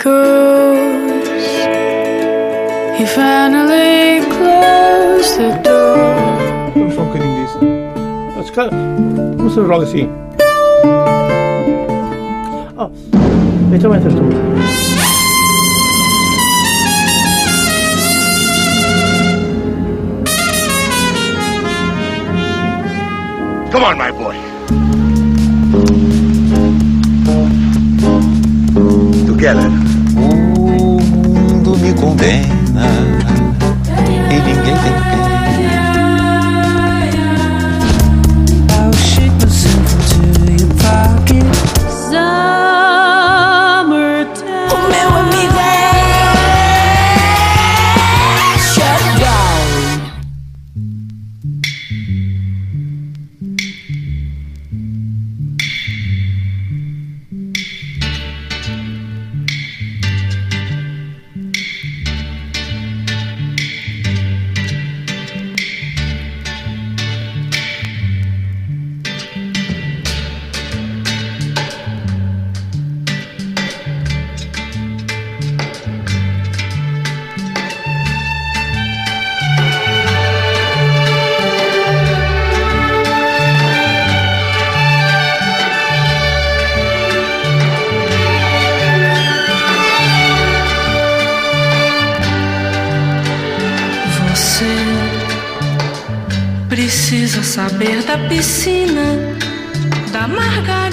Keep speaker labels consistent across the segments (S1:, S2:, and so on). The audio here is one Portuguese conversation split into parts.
S1: goes. He finally closed the door.
S2: I'm shocking this. That's good. What's the wrong scene? Oh, it's a winter storm.
S3: Come on, my boy. Together.
S4: Condena
S5: da piscina, da margarina,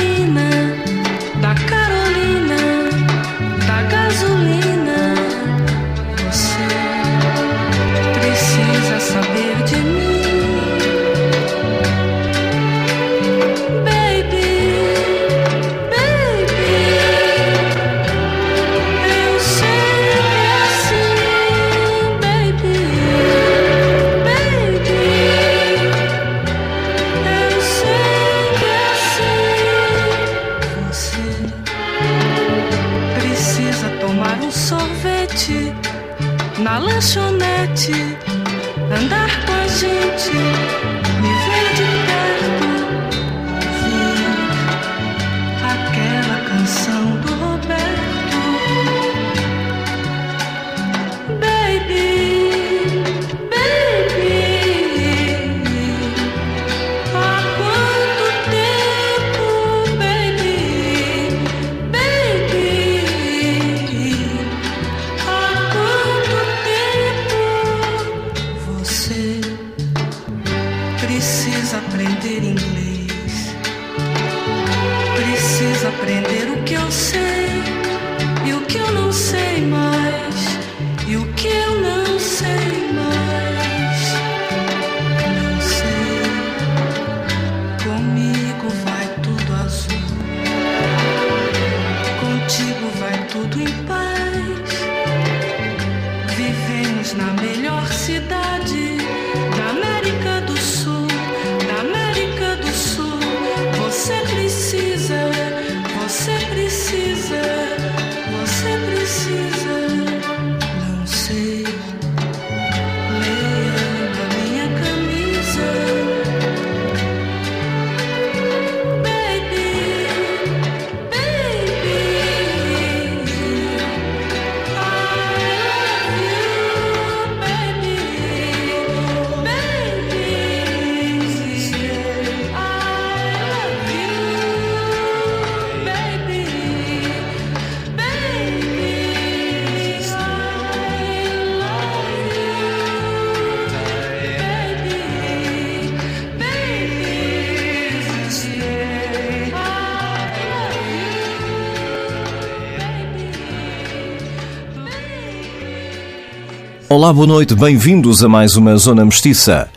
S6: Olá, boa noite, bem-vindos a mais uma Zona Mestiça.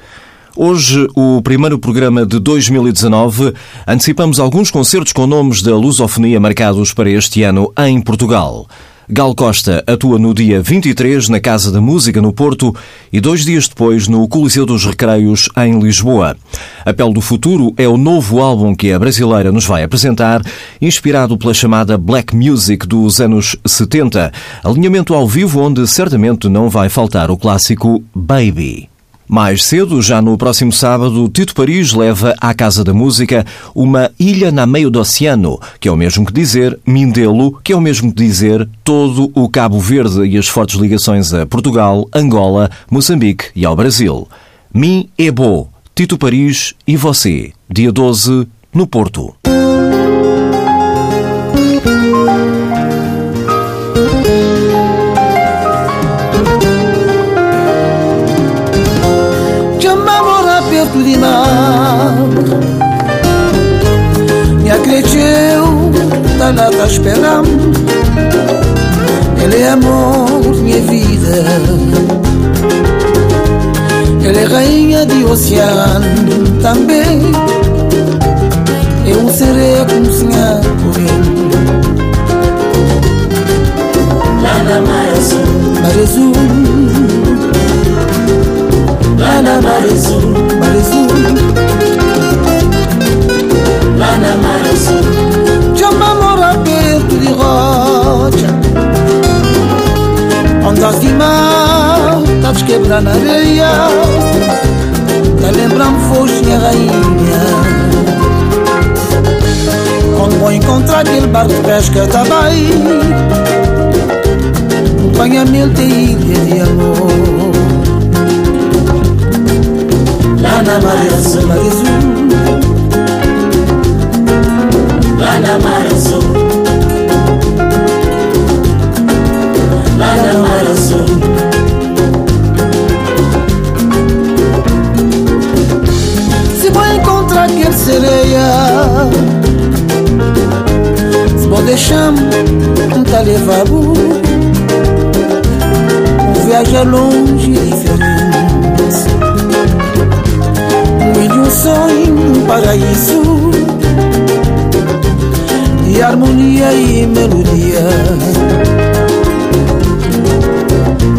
S6: Hoje, o primeiro programa de 2019, antecipamos alguns concertos com nomes da lusofonia marcados para este ano em Portugal. Gal Costa atua no dia 23 na Casa da Música no Porto e dois dias depois no Coliseu dos Recreios em Lisboa. A Pele do Futuro é o novo álbum que a brasileira nos vai apresentar, inspirado pela chamada Black Music dos anos 70, alinhamento ao vivo onde certamente não vai faltar o clássico Baby. Mais cedo, já no próximo sábado, Tito Paris leva à Casa da Música uma ilha na meio do oceano, que é o mesmo que dizer Mindelo, que é o mesmo que dizer todo o Cabo Verde e as fortes ligações a Portugal, Angola, Moçambique e ao Brasil. Min é Bo, Tito Paris e você, dia 12, no Porto.
S7: Perto di me Mi acredeu, tá tá esperando Ele é amor, minha vida. Ele é rainha de oceano também. Eu serei como sonhar por ele Lá na mar azul. Mar azul. Lá na mar azul Mar azul Lá na mar azul Chama mora perto de rocha. Ondas de mar Tá quebrar na areia Tá lembrando foste minha rainha. Quando vou encontrar aquele barco de pesca tá bem Acompanha-me tem ilha de amor Na mar azul, mar azul. Lá na mar azul. Lá na mar azul. Se vou encontrar aquele sereia Se vou deixar-me um tá levar Viaja longe Um um sonho, um paraíso. De harmonia e melodia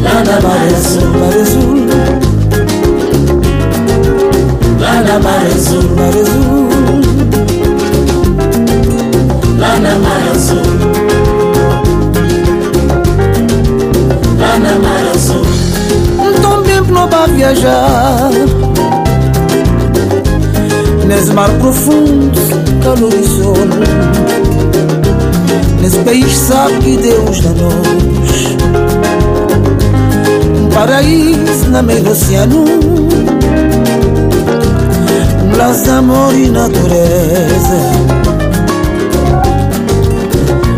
S7: Lá na mar azul, mar azul. Lá na mar azul, mar azul. Lá na mar azul Lá na mar azul. Então tempo não vai viajar Nesse mar profundo, calor e sol Nesse país sabe que Deus dá-nos Um paraíso na meio do oceano Um laço de amor e natureza.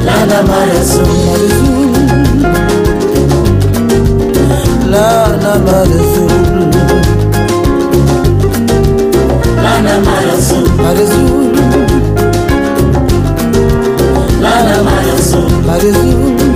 S7: Lá na mar azul, mar azul. Lá na mar azul Lá na mar azul, mar azul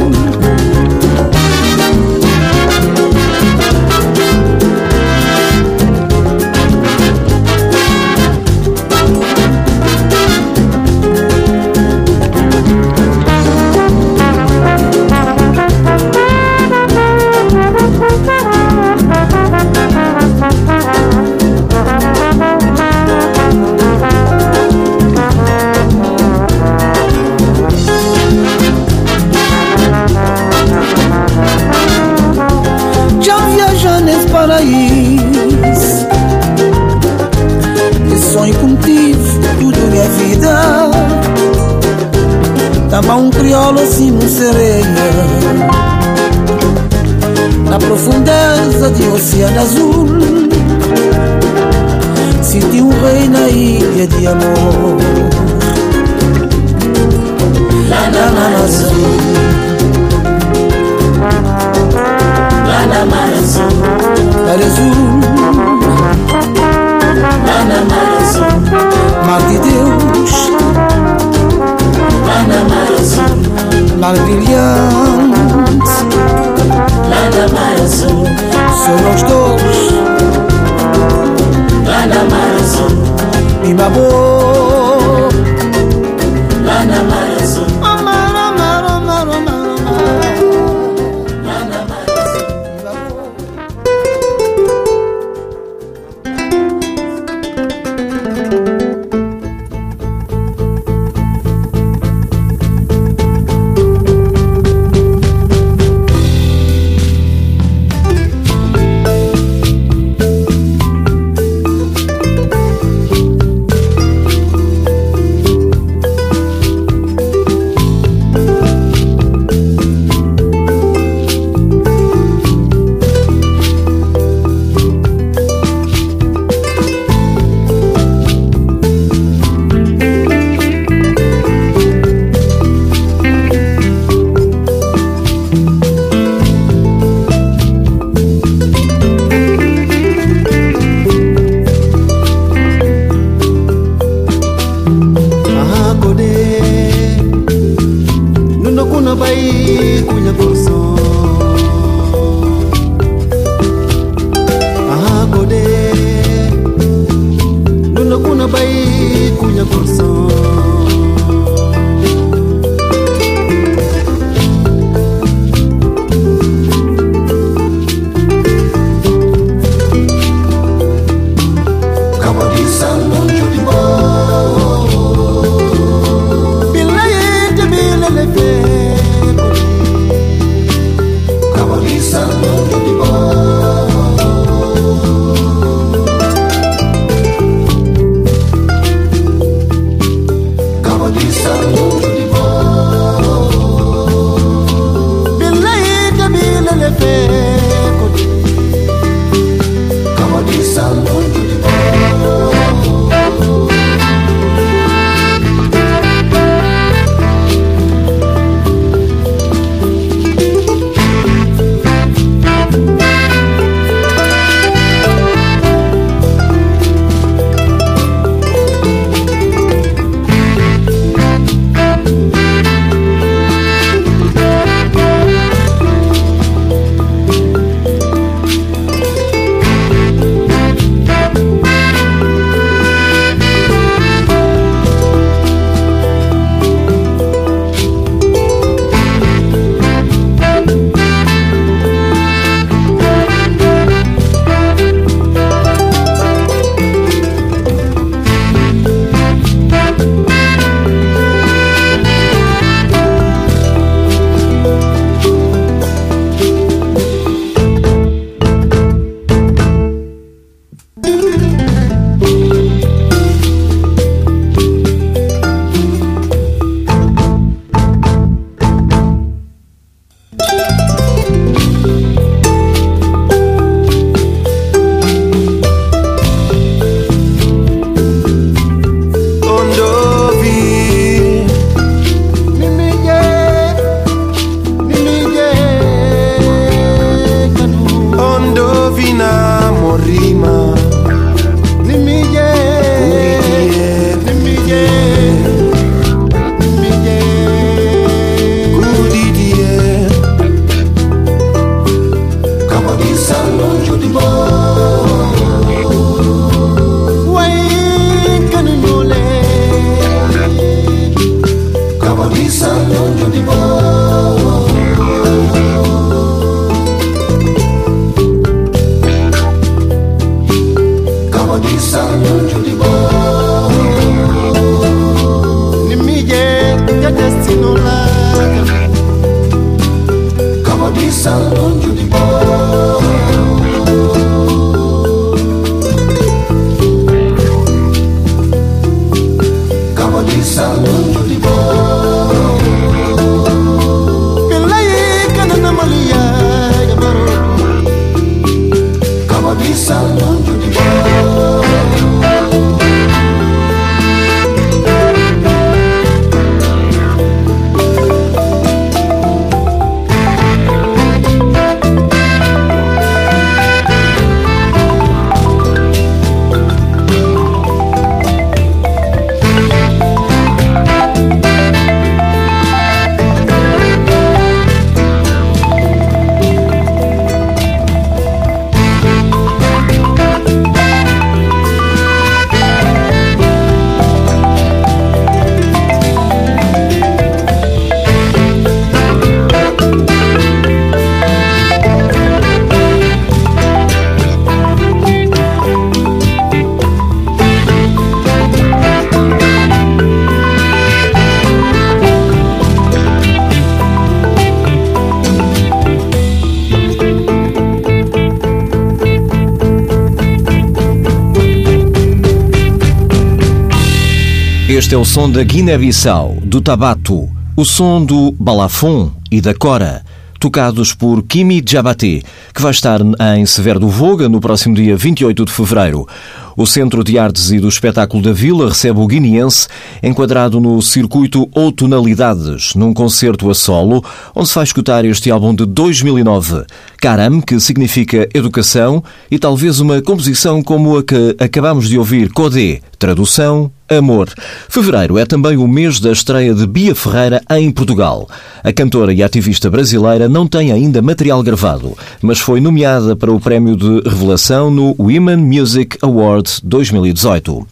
S6: Este é o som da Guiné-Bissau, do Tabato, o som do Balafon e da Cora, tocados por Kimi Diabaté, que vai estar em Severo do Voga no próximo dia 28 de fevereiro. O Centro de Artes e do Espetáculo da Vila recebe o guineense enquadrado no circuito Outonalidades, num concerto a solo, onde se vai escutar este álbum de 2009, Caram, que significa educação, e talvez uma composição como a que acabamos de ouvir, Codé, tradução, Amor. Fevereiro é também o mês da estreia de Bia Ferreira em Portugal. A cantora e ativista brasileira não tem ainda material gravado, mas foi nomeada para o prémio de revelação no Women Music Award 2018.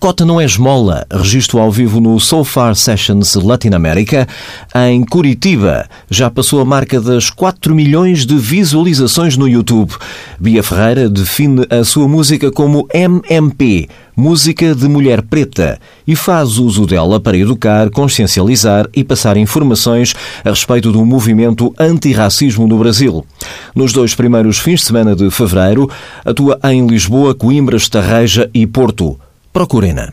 S6: Cota não é esmola, registro ao vivo no So Far Sessions Latinoamérica, em Curitiba. Já passou a marca das 4 milhões de visualizações no YouTube. Bia Ferreira define a sua música como MMP, música de mulher preta, e faz uso dela para educar, consciencializar e passar informações a respeito do movimento antirracismo no Brasil. Nos dois primeiros fins de semana de fevereiro, atua em Lisboa, Coimbra, Estarreja e Porto. Procurem-na.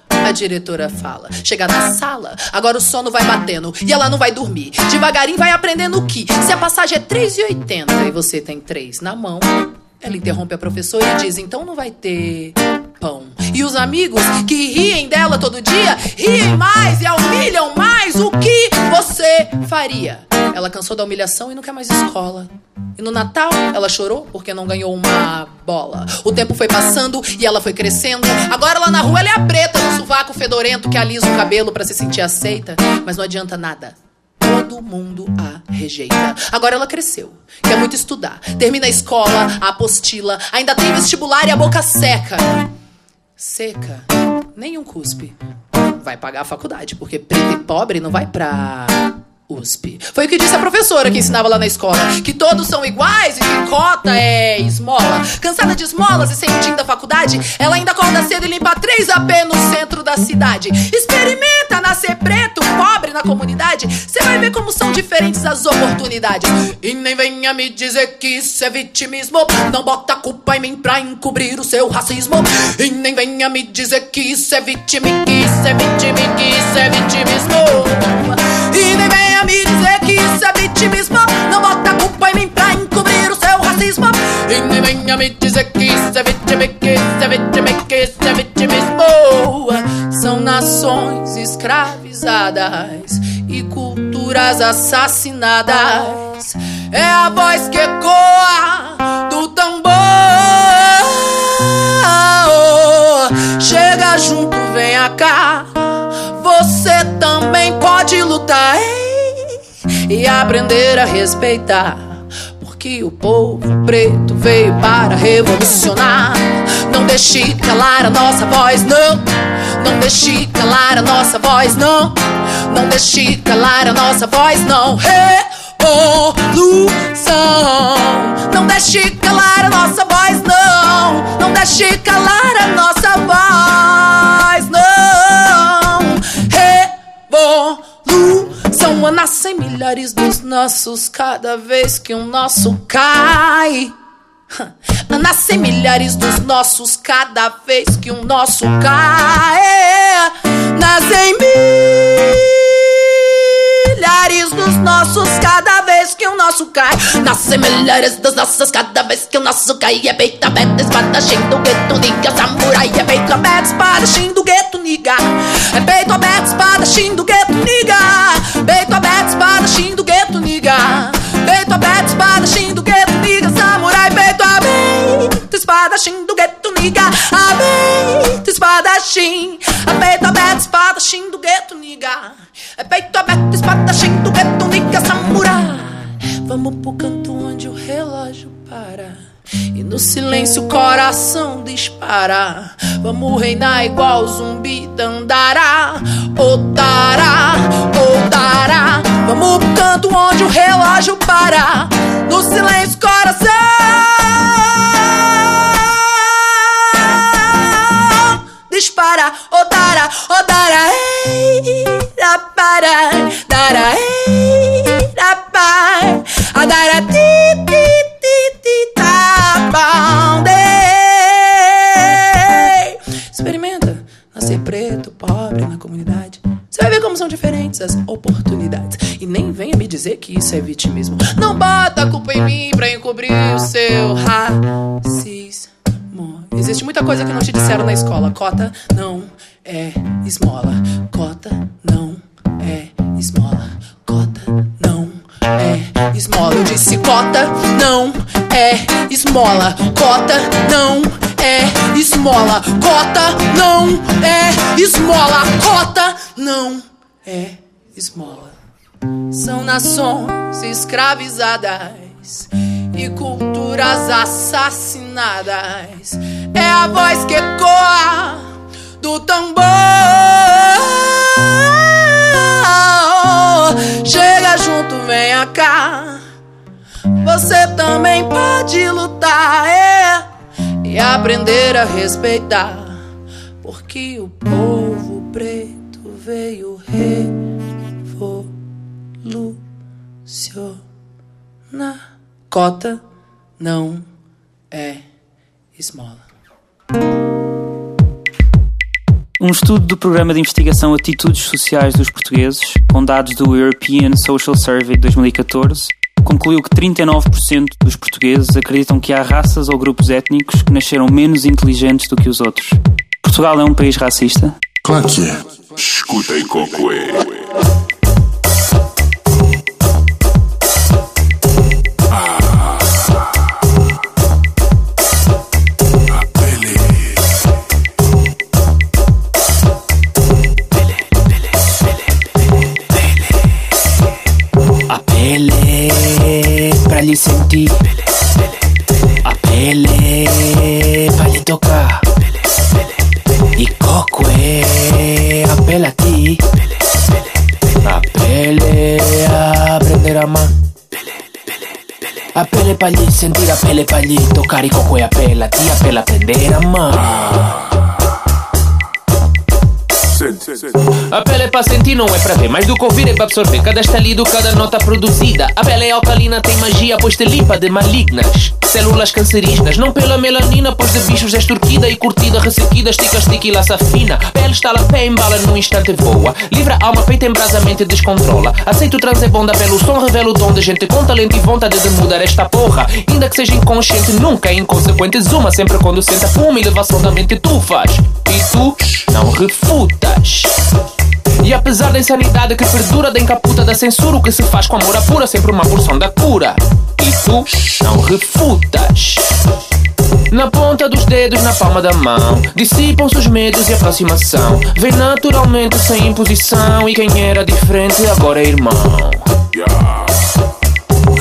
S8: A diretora fala. Chega na sala, agora o sono vai batendo e ela não vai dormir. Devagarinho vai aprendendo que se a passagem é 3,80 e você tem 3 na mão, ela interrompe a professora e diz: então não vai ter pão. E os amigos que riem dela todo dia, riem mais e a humilham mais. O que você faria? Ela cansou da humilhação e não quer mais escola. E no Natal ela chorou porque não ganhou uma bola. O tempo foi passando e ela foi crescendo. Agora lá na rua ela é a preta no sovaco fedorento que alisa o cabelo para se sentir aceita. Mas não adianta nada. Todo mundo a rejeita. Agora ela cresceu, quer muito estudar. Termina a escola, a apostila, ainda tem vestibular e a boca seca. Seca, nenhum cuspe. Vai pagar a faculdade, porque preto e pobre não vai pra USP. Foi o que disse a professora que ensinava lá na escola: que todos são iguais e que cota é esmola. Cansada de esmolas e sem o tim da faculdade, ela ainda acorda cedo e limpa 3 AP no centro da cidade. Experimenta nascer preto, pobre na comunidade, você vai ver como são diferentes as oportunidades. E nem venha me dizer que isso é vitimismo. Não bota culpa em mim pra encobrir o seu racismo. E nem venha me dizer que isso é vitimi, que isso é vitimi, que isso é vitimismo. E nem venha me dizer que isso é vitimismo. Não bota culpa em mim pra encobrir o seu racismo. E nem venha me dizer que isso é vitimi, que isso é vitimi, que isso é vitimismo. São nações escravizadas e culturas assassinadas. É a voz que ecoa do tambor. Chega junto, venha cá. Você também pode lutar e aprender a respeitar. Porque o povo preto veio para revolucionar. Não deixe calar a nossa voz, não. Não deixe calar a nossa voz, não. Não deixe calar a nossa voz, não. Revolução. Não deixe calar a nossa voz, não. Não deixe calar a nossa voz, não. Revolução. Nascem milhares dos nossos cada vez que um nosso cai. Nascem milhares dos nossos cada vez que um nosso cai. Nascem milhares dos nossos cada vez que o nosso cai. Nascem milhares dos nossos cada vez que o nosso cai. É peito aberto, espadachim do gueto, niga, samurai. É peito aberto, espadachim do gueto, niga. É peito aberto, espadachim do gueto, niga. Espadachim do gueto, niga. Aberto, espadachim. Aberto, espadachim. espadachim do gueto, niga. É peito aberto, espadachim do gueto, niga, samurai. Vamos pro canto onde o relógio para. E no silêncio o coração dispara. Vamos reinar igual zumbi dandará. Otará, otará. Vamos pro canto onde o relógio para. No silêncio que isso é vitimismo. Não bota a culpa em mim pra encobrir o seu racismo. Existe muita coisa que não te disseram na escola. Cota não é esmola. Cota não é esmola. Cota não é esmola. Eu disse cota não é esmola. Cota não é esmola. Cota não é esmola. Cota não é esmola. São nações escravizadas e culturas assassinadas. É a voz que ecoa do tambor. Chega junto, venha cá. Você também pode lutar é, e aprender a respeitar. Porque o povo preto veio revolucionar. Cota não é esmola.
S9: Um estudo do Programa de Investigação Atitudes Sociais dos Portugueses, com dados do European Social Survey 2014, concluiu que 39% dos portugueses acreditam que há raças ou grupos étnicos que nasceram menos inteligentes do que os outros. Portugal é um país racista?
S10: Claro que é. Escuta aí, Cocoé.
S11: Pra lhe sentir. A pele pra lhe tocar. E coco é a pele aqui. A pele a aprender a amar. A pele pra lhe sentir, a pele pra lhe tocar. E coco é a pele aqui, a pele aprender a amar.
S12: A pele é pra sentir, não é pra ver. Mais do que ouvir é pra absorver. Cada estalido, cada nota produzida. A pele é alcalina, tem magia, pois te limpa de malignas. Células cancerígenas, não pela melanina, pois de bichos é extorquida e curtida, ressequida, estica, estica e laça fina. Pele está lá, pé embala, num instante voa. Livra alma, peita em brasa, mente descontrola. Aceito o trans é bom da pele, o som revela o dom de gente com talento e vontade de mudar esta porra. Ainda que seja inconsciente, nunca é inconsequente. Zuma sempre quando senta uma elevação da mente tu faz. E tu não refutas. E apesar da insanidade que perdura da encaputa da censura, o que se faz com amor apura sempre uma porção da cura. E tu não refutas. Na ponta dos dedos, na palma da mão, dissipam-se os medos e aproximação. Vem naturalmente sem imposição. E quem era diferente agora é irmão.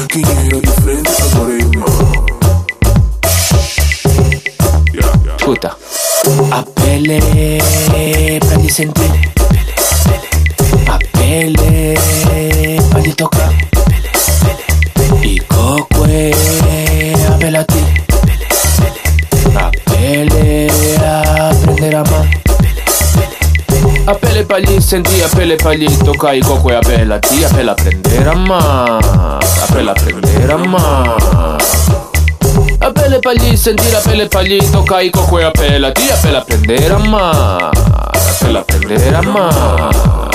S10: Quem era diferente agora é irmão.
S12: Escuta.
S11: A pele pra lhe sentir. A pele pra lhe tocar. E coco é a pele aqui. A pele a aprender a amar.
S12: A pele pra lhe sentir, a pele pra lhe tocar E coco é a pele a ti, a pele aprender a amar A pele aprender a amar A pele pra lhe sentir, a pele pra lhe tocar E coco é a pele a ti, a pele aprender a amar A pele aprender a amar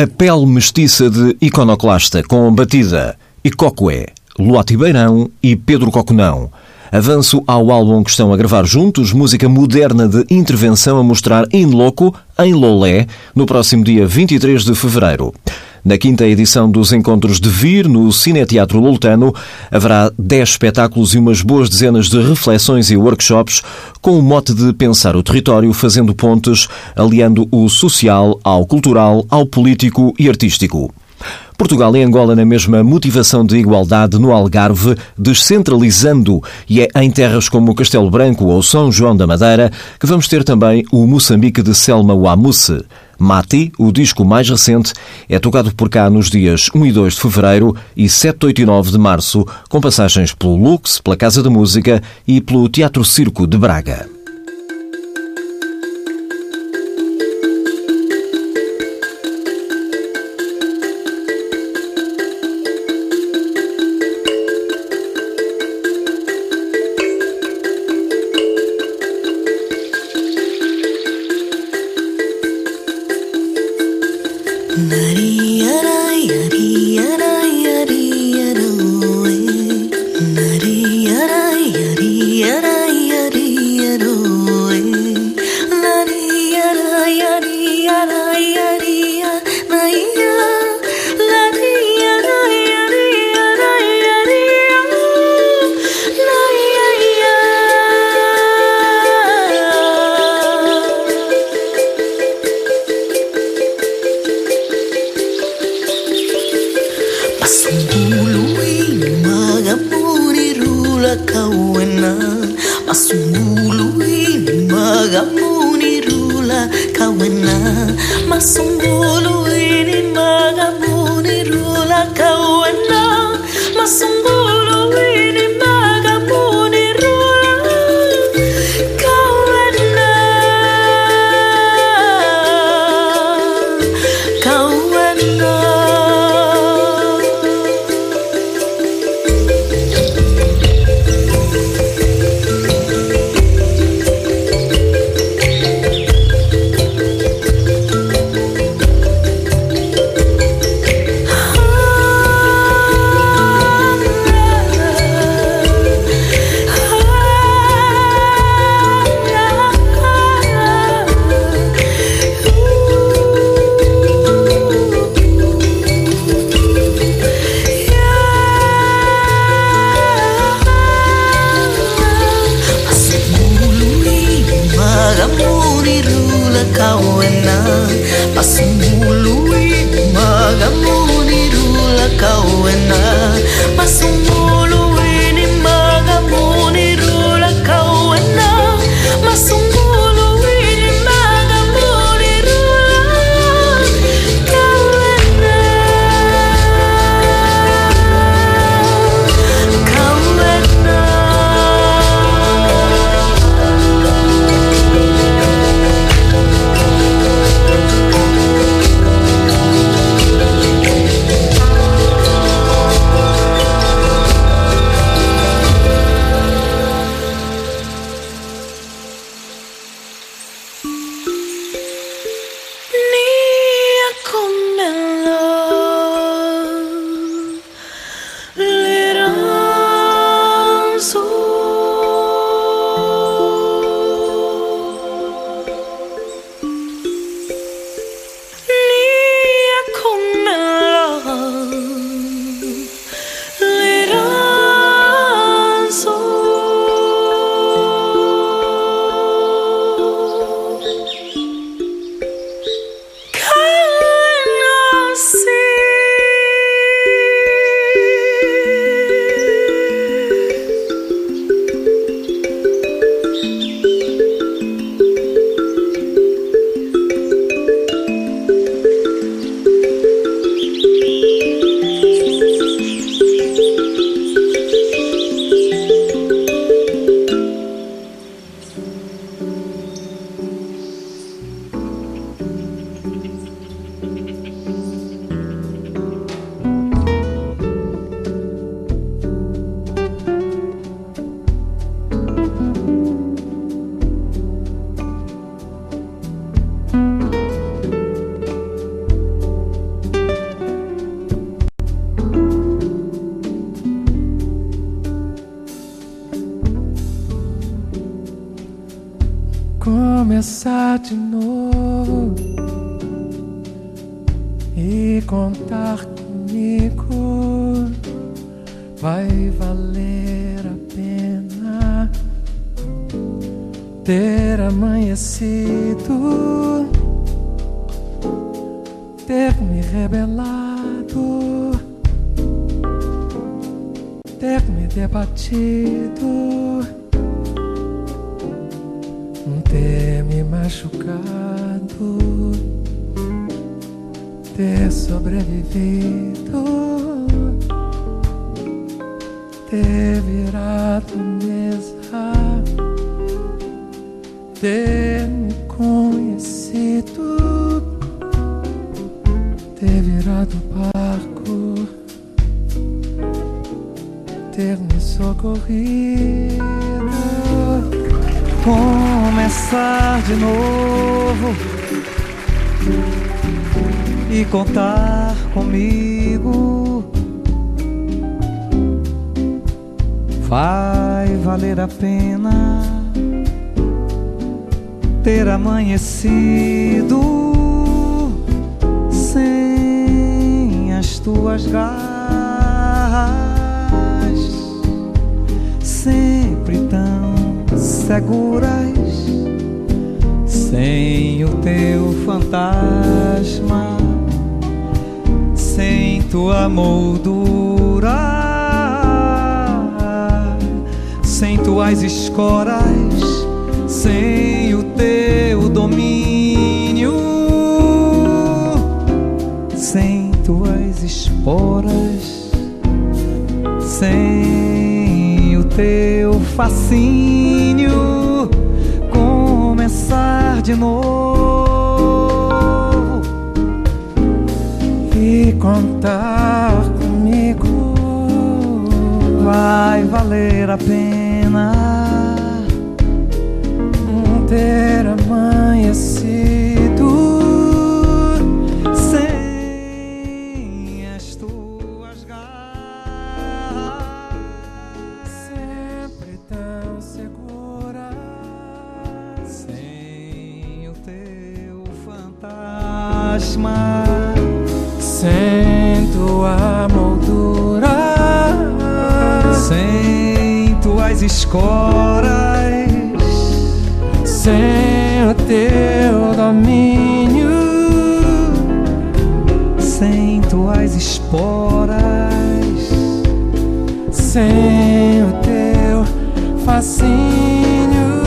S6: A pele mestiça de iconoclasta com batida e cocoé, Luati Beirão e Pedro Cocunão. Avanço ao álbum que estão a gravar juntos, música moderna de intervenção a mostrar em loco, em Lolé, no próximo dia 23 de fevereiro. Na quinta edição dos Encontros de Vir, no Cineteatro Loltano, haverá 10 espetáculos e umas boas dezenas de reflexões e workshops com o mote de pensar o território fazendo pontes, aliando o social ao cultural, ao político e artístico. Portugal e Angola na mesma motivação de igualdade no Algarve, descentralizando, e é em terras como Castelo Branco ou São João da Madeira que vamos ter também o Moçambique de Selma Wamusse. Mati, o disco mais recente, é tocado por cá nos dias 1 e 2 de fevereiro e 7, 8 e 9 de março, com passagens pelo Lux, pela Casa da Música e pelo Teatro Circo de Braga.
S13: Começar de novo e contar comigo. Vai valer a pena ter amanhecido, ter me rebelado, ter me debatido, machucado, ter sobrevivido, ter virado mesa ter me conhecido, ter virado barco, ter me socorrido,
S14: começar de novo contar comigo. Vai valer a pena ter amanhecido sem as tuas garras, sempre tão seguras, sem o teu fantasma, sem tua moldura, sem tuas escoras sem o teu domínio, sem tuas esporas, sem o teu fascínio, começar de novo
S13: contar comigo.
S14: Vai valer a pena
S13: ter amanhecido
S14: sem
S13: tua moldura,
S14: sem tuas escoras.
S13: Sem o teu domínio,
S14: sem tuas esporas,
S13: sem o teu fascínio,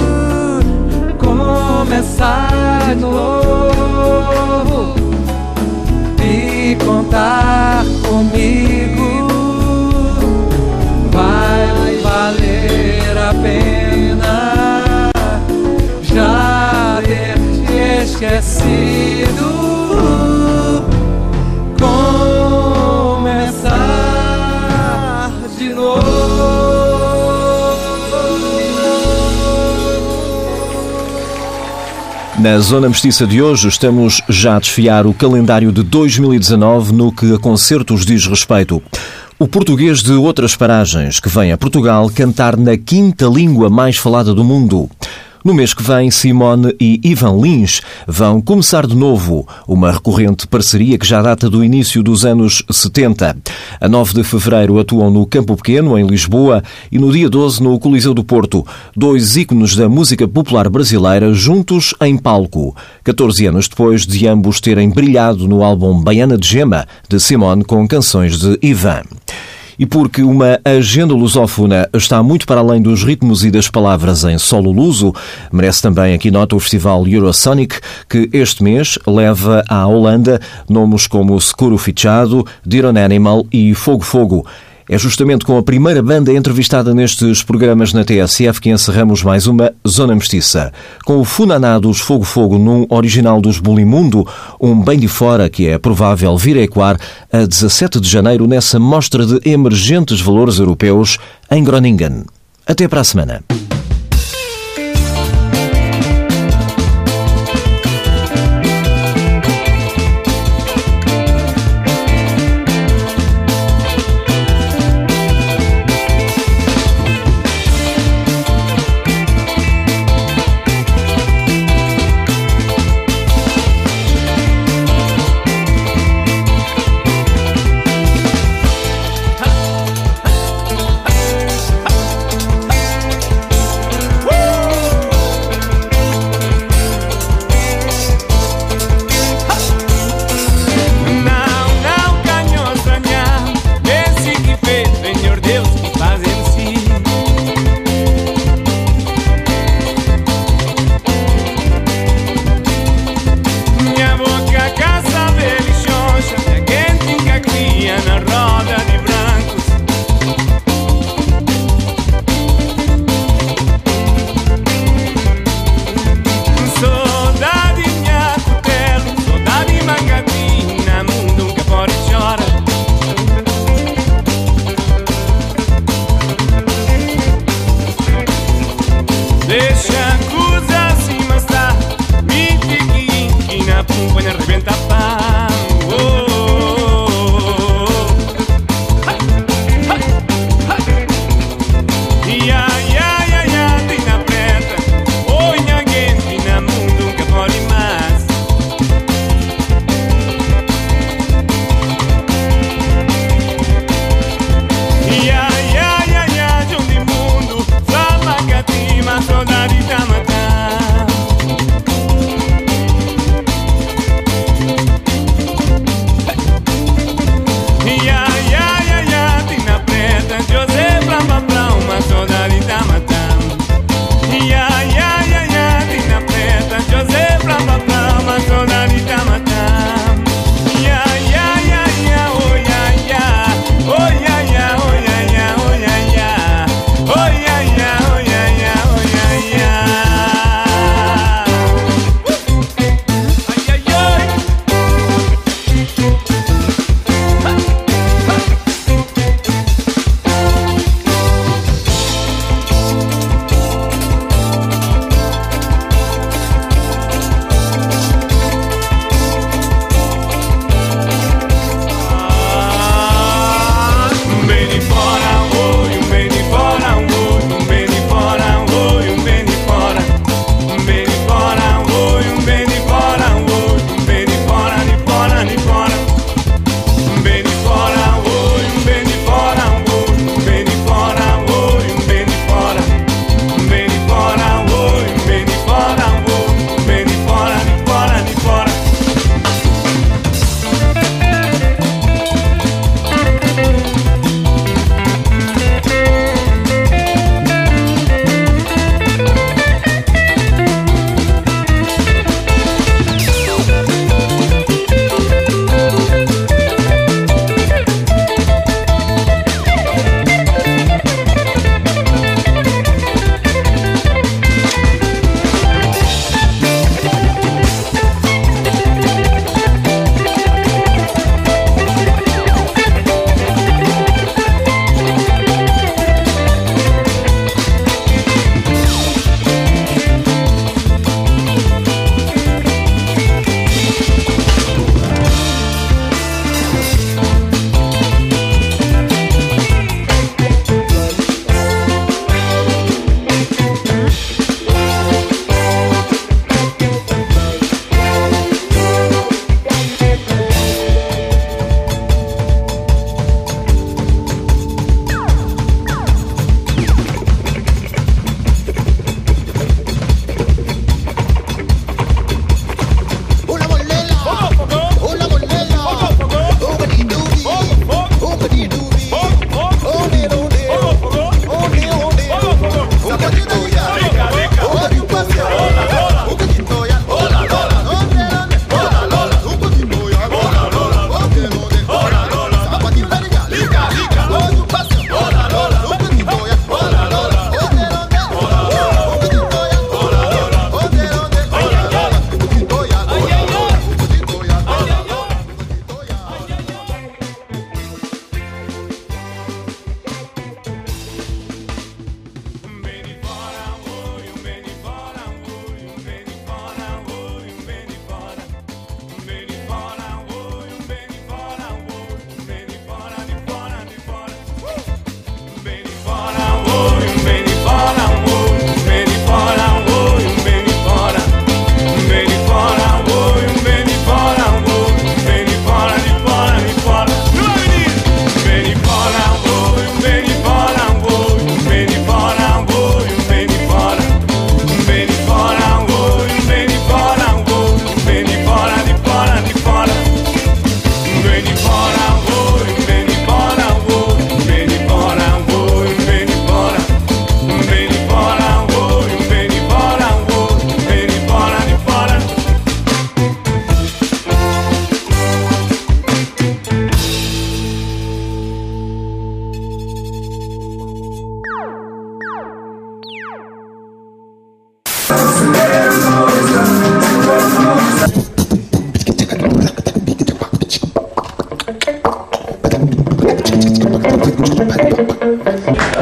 S13: começar de novo e contar comigo vai valer a pena já ter te esquecido.
S6: Na Zona Mestiça de hoje estamos já a desfiar o calendário de 2019 no que a concertos diz respeito. O português de outras paragens que vem a Portugal cantar na quinta língua mais falada do mundo. No mês que vem, Simone e Ivan Lins vão começar de novo uma recorrente parceria que já data do início dos anos 70. A 9 de fevereiro atuam no Campo Pequeno, em Lisboa, e no dia 12 no Coliseu do Porto. Dois ícones da música popular brasileira juntos em palco. 14 anos depois de ambos terem brilhado no álbum Baiana de Gema, de Simone, com canções de Ivan e porque uma agenda lusófona está muito para além dos ritmos e das palavras em solo luso, merece também aqui nota o Festival Eurosonic, que este mês leva à Holanda nomes como Securo Fichado, Diron Animal e Fogo Fogo. É justamente com a primeira banda entrevistada nestes programas na TSF que encerramos mais uma Zona Mestiça. Com o Funaná dos Fogo Fogo num original dos Bulimundo, um bem de fora que é provável vir a ecoar a 17 de janeiro nessa mostra de emergentes valores europeus em Groningen. Até para a semana.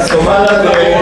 S15: Somada tem,